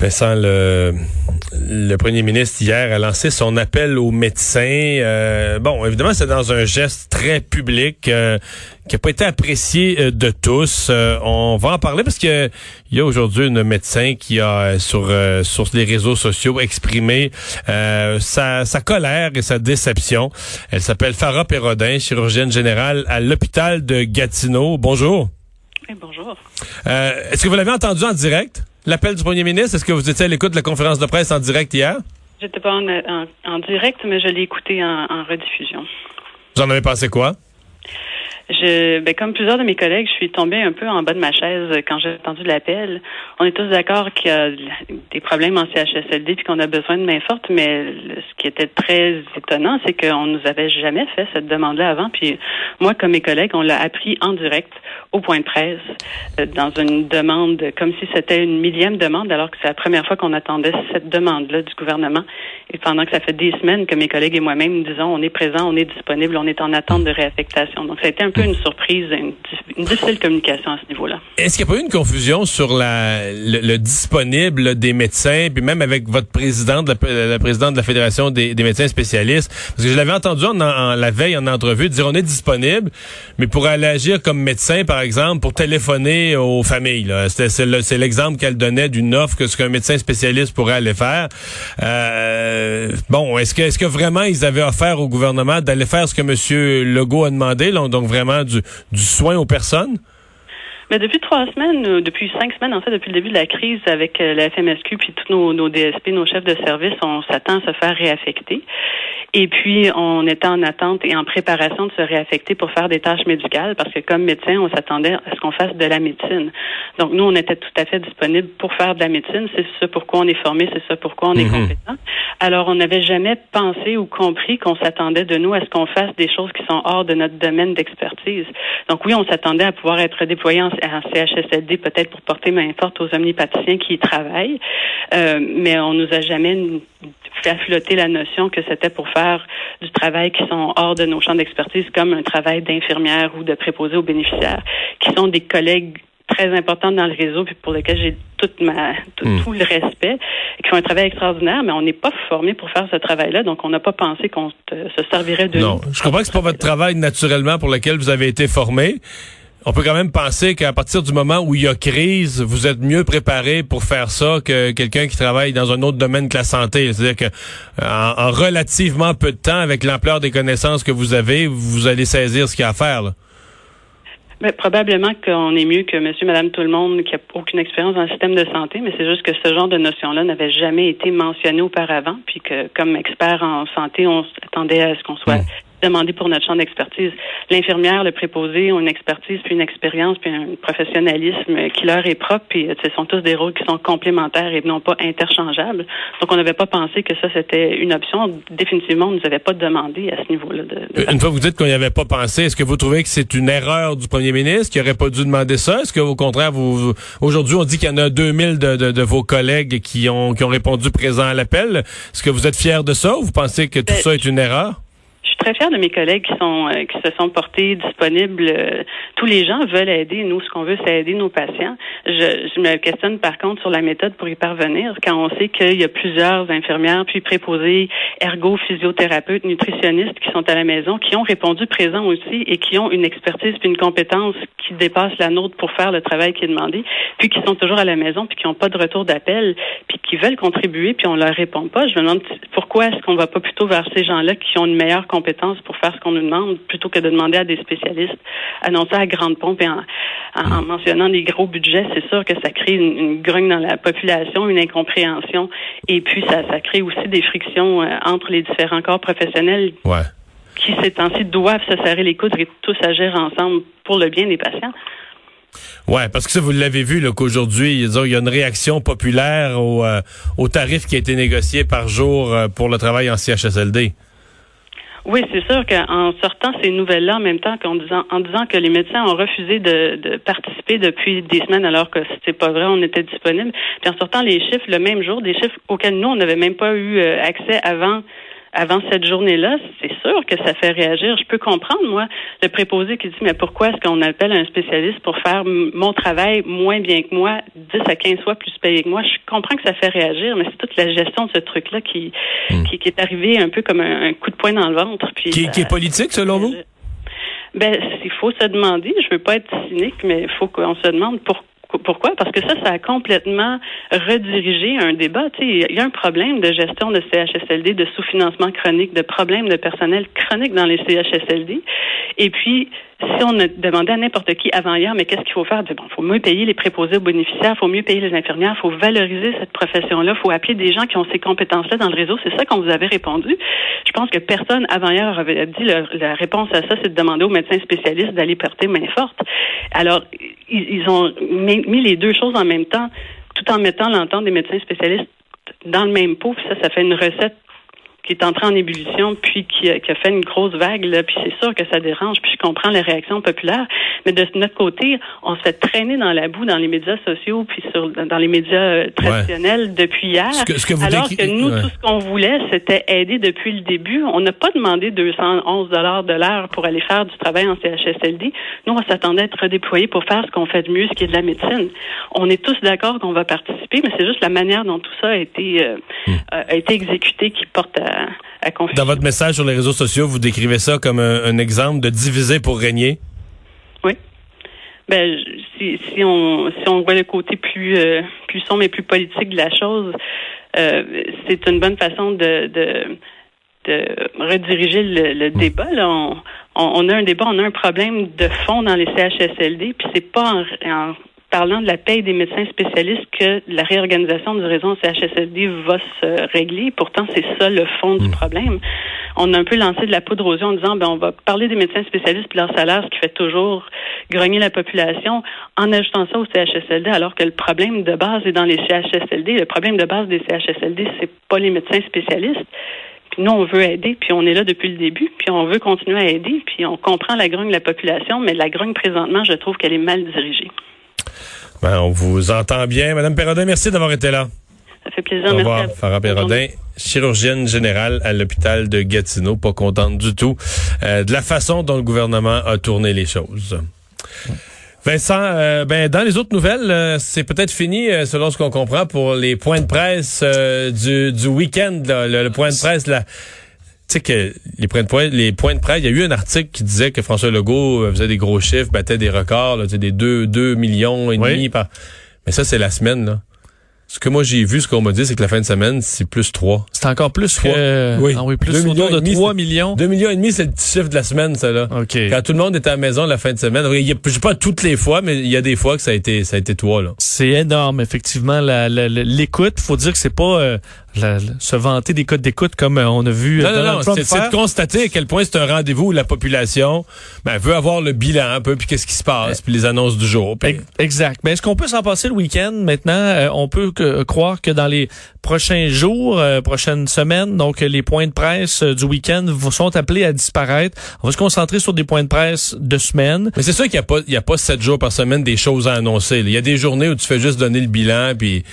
Vincent, le, le premier ministre hier a lancé son appel aux médecins. Euh, bon, évidemment, c'est dans un geste très public euh, qui n'a pas été apprécié euh, de tous. on va en parler parce que il y a aujourd'hui une médecin qui a sur sur les réseaux sociaux exprimé sa, sa colère et sa déception. Elle s'appelle Farah Perrodin, chirurgienne générale à l'hôpital de Gatineau. Bonjour. Oui, bonjour. Est-ce que vous l'avez entendu en direct? L'appel du premier ministre? Est-ce que vous étiez à l'écoute de la conférence de presse en direct hier? J'étais pas en, direct, mais je l'ai écouté en, en rediffusion. Vous en avez pensé quoi? Je, ben, comme plusieurs de mes collègues, je suis tombée un peu en bas de ma chaise quand j'ai entendu l'appel. On est tous d'accord qu'il y a des problèmes en CHSLD puis qu'on a besoin de main forte, mais ce qui était très étonnant, c'est qu'on nous avait jamais fait cette demande-là avant. Puis moi, comme mes collègues, on l'a appris en direct au point de presse euh, dans une demande comme si c'était une millième demande, alors que c'est la première fois qu'on attendait cette demande-là du gouvernement. Et pendant que ça fait des semaines que mes collègues et moi-même disons on est présent, on est disponible, on est en attente de réaffectation. Donc ça a été un peu une surprise, une, difficile communication à ce niveau-là. Est-ce qu'il n'y a pas eu une confusion sur le, disponible des médecins, puis même avec votre présidente, la, présidente de la Fédération des, médecins spécialistes? Parce que je l'avais entendu en, la veille en entrevue dire on est disponible, mais pour aller agir comme médecin, par exemple, pour téléphoner aux familles. C'est l'exemple qu'elle donnait d'une offre que ce qu'un médecin spécialiste pourrait aller faire. Euh, bon, est-ce que, est-ce que vraiment ils avaient offert au gouvernement d'aller faire ce que M. Legault a demandé, donc vraiment du, du soin aux personnes? Mais depuis trois semaines, euh, depuis cinq semaines, en fait, depuis le début de la crise avec euh, la FMSQ puis tous nos, nos DSP, nos chefs de service, on s'attend à se faire réaffecter. Et puis, on était en attente et en préparation de se réaffecter pour faire des tâches médicales parce que comme médecin, on s'attendait à ce qu'on fasse de la médecine. Donc, nous, on était tout à fait disponible pour faire de la médecine. C'est ça pourquoi on est formé, c'est ça pourquoi on est mhm. compétent. Alors, on n'avait jamais pensé ou compris qu'on s'attendait de nous à ce qu'on fasse des choses qui sont hors de notre domaine d'expertise. Donc, oui, on s'attendait à pouvoir être déployé en, CHSLD peut-être pour porter main forte aux omnipaticiens qui y travaillent, euh, mais on nous a jamais fait flotter la notion que c'était pour faire du travail qui sont hors de nos champs d'expertise, comme un travail d'infirmière ou de préposé aux bénéficiaires, qui sont des collègues très importants dans le réseau, puis pour lesquels j'ai toute ma hmm. tout, le respect, qui font un travail extraordinaire, mais on n'est pas formé pour faire ce travail-là, donc on n'a pas pensé qu'on se servirait de non. Je comprends que c'est pas votre travail naturellement pour lequel vous avez été formé, on peut quand même penser qu'à partir du moment où il y a crise, vous êtes mieux préparé pour faire ça que quelqu'un qui travaille dans un autre domaine que la santé. C'est-à-dire que en, relativement peu de temps, avec l'ampleur des connaissances que vous avez, vous allez saisir ce qu'il y a à faire. Mais probablement qu'on est mieux que monsieur, madame, tout le monde qui a aucune expérience dans le système de santé, mais c'est juste que ce genre de notion-là n'avait jamais été mentionné auparavant, puis que comme expert en santé, on s'attendait à ce qu'on soit demander pour notre champ d'expertise. L'infirmière, le préposé ont une expertise, puis une expérience, puis un professionnalisme qui leur est propre, puis ce sont tous des rôles qui sont complémentaires et non pas interchangeables. Donc, on n'avait pas pensé que ça, c'était une option. Définitivement, on ne nous avait pas demandé à ce niveau-là. De, Une fois que vous dites qu'on n'y avait pas pensé, est-ce que vous trouvez que c'est une erreur du premier ministre qui n'aurait pas dû demander ça? Est-ce que, au contraire, vous, aujourd'hui, on dit qu'il y en a 2000 de, de, de, vos collègues qui ont, qui ont répondu présent à l'appel. Est-ce que vous êtes fiers de ça ou vous pensez que tout ben, ça est une erreur? Très fière de mes collègues qui sont euh, qui se sont portés disponibles. Euh, tous les gens veulent aider. Nous, ce qu'on veut, c'est aider nos patients. Je, je, me questionne par contre sur la méthode pour y parvenir. Quand on sait qu'il y a plusieurs infirmières, puis préposées, ergo, physiothérapeutes, nutritionnistes qui sont à la maison, qui ont répondu présent aussi et qui ont une expertise puis une compétence qui dépasse la nôtre pour faire le travail qui est demandé, puis qui sont toujours à la maison puis qui n'ont pas de retour d'appel, puis qui veulent contribuer puis on leur répond pas. Je me demande pourquoi est-ce qu'on va pas plutôt vers ces gens-là qui ont une meilleure compétence pour faire ce qu'on nous demande plutôt que de demander à des spécialistes. Annoncer à grande pompe et en, en, mentionnant des gros budgets, c'est sûr que ça crée une, grogne dans la population, une incompréhension et puis ça, ça crée aussi des frictions euh, entre les différents corps professionnels. Qui, ces temps-ci, doivent se serrer les coudes et tous agir ensemble pour le bien des patients. Oui, parce que ça, vous l'avez vu, qu'aujourd'hui, il y a une réaction populaire au, euh, au tarif qui a été négocié par jour euh, pour le travail en CHSLD. Oui, c'est sûr qu'en sortant ces nouvelles-là en même temps qu'en disant en disant que les médecins ont refusé de, participer depuis des semaines alors que c'était pas vrai, on était disponible. Puis en sortant les chiffres le même jour, des chiffres auxquels nous on n'avait même pas eu euh, accès avant avant cette journée-là, c'est sûr que ça fait réagir. Je peux comprendre, moi, le préposé qui dit, mais pourquoi est-ce qu'on appelle un spécialiste pour faire mon travail moins bien que moi, 10 à 15 fois plus payé que moi? Je comprends que ça fait réagir, mais c'est toute la gestion de ce truc-là qui, hmm. qui, est arrivé un peu comme un, coup de poing dans le ventre. Puis qui, qui est politique, selon vous? Ben, il faut se demander, je veux pas être cynique, mais il faut qu'on se demande pourquoi pourquoi? Parce que ça, ça a complètement redirigé un débat. Il y a un problème de gestion de CHSLD, de sous-financement chronique, de problèmes de personnel chronique dans les CHSLD. Et puis, si on a demandé à n'importe qui avant hier, mais qu'est-ce qu'il faut faire? Ben, bon, il faut mieux payer les préposés aux bénéficiaires, il faut mieux payer les infirmières, il faut valoriser cette profession-là, il faut appeler des gens qui ont ces compétences-là dans le réseau. C'est ça qu'on vous avait répondu. Je pense que personne avant hier avait dit la réponse à ça, c'est de demander aux médecins spécialistes d'aller porter main forte. Alors, ils, ont mis les deux choses en même temps, tout en mettant l'entente des médecins spécialistes dans le même pot. ça, ça fait une recette qui est entré en ébullition, puis qui a, qui a fait une grosse vague, là, puis c'est sûr que ça dérange, puis je comprends les réactions populaires, mais de notre côté, on se fait traîner dans la boue dans les médias sociaux, puis sur dans les médias euh, traditionnels depuis hier, ce que, ce que vous alors que nous, tout ce qu'on voulait, c'était aider depuis le début. On n'a pas demandé 211 dollars de l'heure pour aller faire du travail en CHSLD. Nous, on s'attendait à être redéployés pour faire ce qu'on fait de mieux, ce qui est de la médecine. On est tous d'accord qu'on va participer, mais c'est juste la manière dont tout ça a été, euh, hmm. a été exécuté qui porte à dans votre message sur les réseaux sociaux, vous décrivez ça comme un, exemple de diviser pour régner? Oui. Ben, si, si, on si on voit le côté plus euh, plus sombre et plus politique de la chose, euh, c'est une bonne façon de, de, de rediriger le, hmm. débat. Là. On, on, a un débat, on a un problème de fond dans les CHSLD, puis c'est pas en parlant de la paye des médecins spécialistes que la réorganisation du réseau CHSLD va se régler. Pourtant, c'est ça le fond du hmm. problème. On a un peu lancé de la poudre aux yeux en disant, ben, on va parler des médecins spécialistes et leur salaire, ce qui fait toujours grogner la population, en ajoutant ça au CHSLD, alors que le problème de base est dans les CHSLD. Le problème de base des CHSLD, c'est pas les médecins spécialistes. Puis nous, on veut aider, puis on est là depuis le début, puis on veut continuer à aider, puis on comprend la grogne de la population, mais la grogne présentement, je trouve qu'elle est mal dirigée. Ben, on vous entend bien. Madame Perrodin, merci d'avoir été là. Ça fait plaisir. Au revoir, merci Farah Perrodin, chirurgienne générale à l'hôpital de Gatineau. Pas contente du tout euh, de la façon dont le gouvernement a tourné les choses. Vincent, euh, ben dans les autres nouvelles, euh, c'est peut-être fini selon ce qu'on comprend pour les points de presse du, du week-end, le, point de presse là tu sais que les points de les points de presse, il y a eu un article qui disait que François Legault euh, faisait des gros chiffres, battait des records, là, des 2, 2 millions et demi par. Mais ça, c'est la semaine, là. Ce que moi j'ai vu, ce qu'on m'a dit, c'est que la fin de semaine, c'est plus 3. C'est encore plus que... Oui. Ah oui, plus 2 millions de 3 millions. 2 millions et demi, c'est le petit chiffre de la semaine, ça, là. OK. Quand tout le monde était à la maison la fin de semaine. Il y a, pas toutes les fois, mais il y a des fois que ça a été, ça a été 3, là. C'est énorme, effectivement. L'écoute, faut dire que c'est pas, euh, se vanter des codes d'écoute comme euh, on a vu. Non, non, non, c'est de constater à quel point c'est un rendez-vous où la population ben, veut avoir le bilan un peu, puis qu'est-ce qui se passe, puis les annonces du jour. Exact. Mais est-ce qu'on peut s'en passer le week-end? Maintenant? Euh, on peut croire que dans les prochains jours, euh, prochaines semaines, donc les points de presse du week-end sont appelés à disparaître. On va se concentrer sur des points de presse de semaine. Mais c'est sûr qu'il n'y a pas, il y a pas sept jours par semaine des choses à annoncer. Il y a des journées où tu fais juste donner le bilan, puis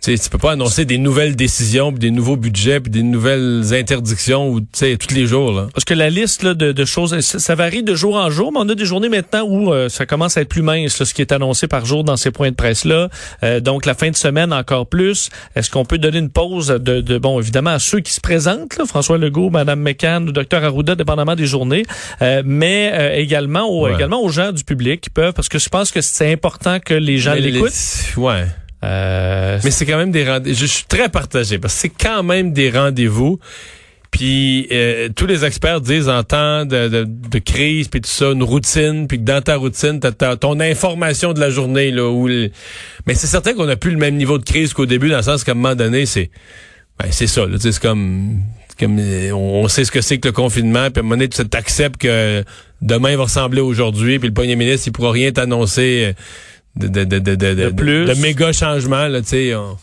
tu tu peux pas annoncer des nouvelles décisions, des nouveaux budgets, puis des nouvelles interdictions ou tous les jours. Là. Parce que la liste là, de, de, choses, ça, varie de jour en jour, mais on a des journées maintenant où euh, ça commence à être plus mince, ce qui est annoncé par jour dans ces points de presse-là. Euh, donc la fin de semaine encore plus. Est-ce qu'on peut donner une pause de, de, bon, évidemment, à ceux qui se présentent, là, François Legault, Madame McCann, le docteur Arruda, dépendamment des journées, euh, mais également, aux, également aux gens du public qui peuvent, parce que je pense que c'est important que les gens l'écoutent. Ouais. Euh, mais c'est quand même des rendez-vous. Je suis très partagé parce que c'est quand même des rendez-vous. Puis euh, tous les experts disent en temps de, de, crise puis tout ça, une routine, puis que dans ta routine, t'as ton information de la journée là. Où Mais c'est certain qu'on n'a plus le même niveau de crise qu'au début, dans le sens qu'à un moment donné, c'est ben, c'est ça. C'est comme comme on sait ce que c'est que le confinement, puis à un moment donné, tu acceptes que demain va ressembler aujourd'hui, puis le premier ministre il pourra rien t'annoncer. De, de, de, de, plus. de méga changement, là, tu sais. On...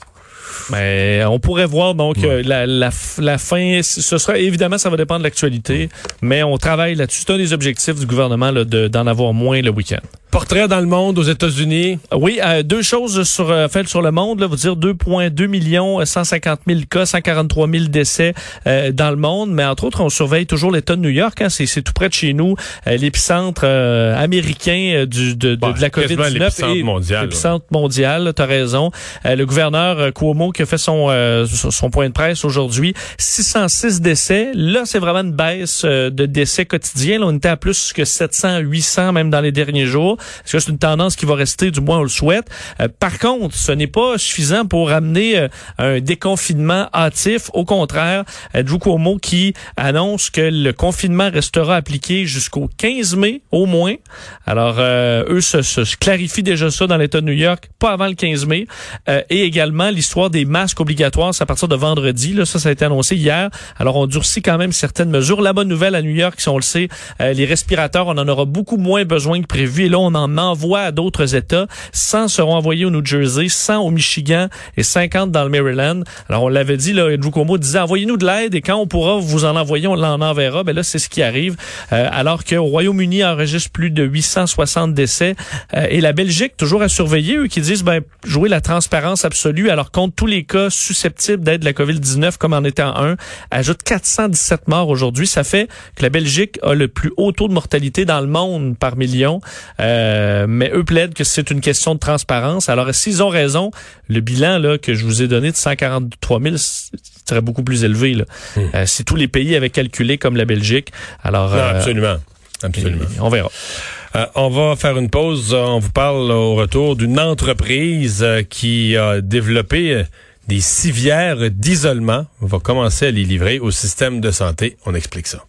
Mais on pourrait voir donc euh, la, la, la, fin. Ce sera évidemment, ça va dépendre de l'actualité, mais on travaille là-dessus. C'est un des objectifs du gouvernement d'en avoir moins le week-end. Portrait dans le monde aux États-Unis. Oui, euh, deux choses sur euh, faites sur le monde. Là, vous dire 2,2 millions, 150 000 cas, 143 000 décès euh, dans le monde. Mais entre autres, on surveille toujours l'État de New York. Hein, c'est tout près de chez nous, euh, l'épicentre américain du, de, de, de la COVID-19. L'épicentre mondial. L'épicentre mondial, tu as raison. le gouverneur Cuomo qui a fait son, son point de presse aujourd'hui. 606 décès. Là, c'est vraiment une baisse de décès quotidiens. Là, on était à plus que 700, 800 même dans les derniers jours. Est-ce que c'est une tendance qui va rester, du moins on le souhaite? Euh, par contre, ce n'est pas suffisant pour amener euh, un déconfinement hâtif. Au contraire, Drew Cuomo qui annonce que le confinement restera appliqué jusqu'au 15 mai au moins? Alors, euh, eux se, se, clarifient déjà ça dans l'État de New York, pas avant le 15 mai. et également l'histoire des masques obligatoires, c'est à partir de vendredi. Là, ça, ça a été annoncé hier. Alors, on durcit quand même certaines mesures. La bonne nouvelle à New York, si on le sait, les respirateurs, on en aura beaucoup moins besoin que prévu. Et en envoie à d'autres États. 100 seront envoyés au New Jersey, 100 au Michigan et 50 dans le Maryland. Alors, on l'avait dit, là, Andrew disait, envoyez-nous de l'aide et quand on pourra vous en envoyer, on l'en enverra. Ben là, c'est ce qui arrive. Euh, alors qu'au Royaume-Uni enregistre plus de 860 décès. Euh, et la Belgique, toujours à surveiller, eux qui disent, ben, jouer la transparence absolue. Alors, contre tous les cas susceptibles d'être la COVID-19, comme en étant un, ajoute 417 morts aujourd'hui. Ça fait que la Belgique a le plus haut taux de mortalité dans le monde par million. Euh, euh, mais eux plaident que c'est une question de transparence. Alors, s'ils ont raison, le bilan là, que je vous ai donné de 143 000 serait beaucoup plus élevé. Là. Hmm. Euh, si tous les pays avaient calculé comme la Belgique, alors... Non, euh, absolument. Absolument. On verra. on va faire une pause. On vous parle au retour d'une entreprise qui a développé des civières d'isolement. On va commencer à les livrer au système de santé. On explique ça.